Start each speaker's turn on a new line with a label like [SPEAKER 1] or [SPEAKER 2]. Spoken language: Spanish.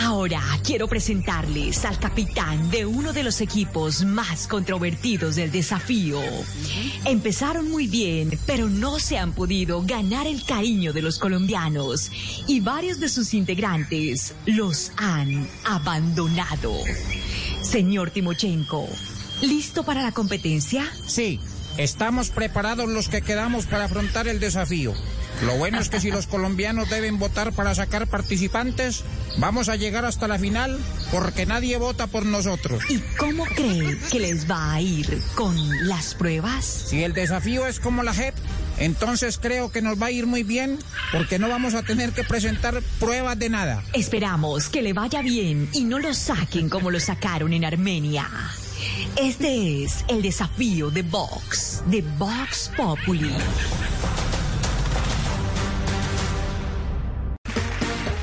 [SPEAKER 1] Ahora quiero presentarles al capitán de uno de los equipos más controvertidos del desafío. Empezaron muy bien, pero no se han podido ganar el cariño de los colombianos y varios de sus integrantes los han abandonado. Señor Timochenko, ¿listo para la competencia?
[SPEAKER 2] Sí, estamos preparados los que quedamos para afrontar el desafío. Lo bueno es que si los colombianos deben votar para sacar participantes, vamos a llegar hasta la final porque nadie vota por nosotros.
[SPEAKER 1] ¿Y cómo cree que les va a ir con las pruebas?
[SPEAKER 2] Si el desafío es como la JEP, entonces creo que nos va a ir muy bien porque no vamos a tener que presentar pruebas de nada.
[SPEAKER 1] Esperamos que le vaya bien y no lo saquen como lo sacaron en Armenia. Este es el desafío de Vox, de Vox Populi.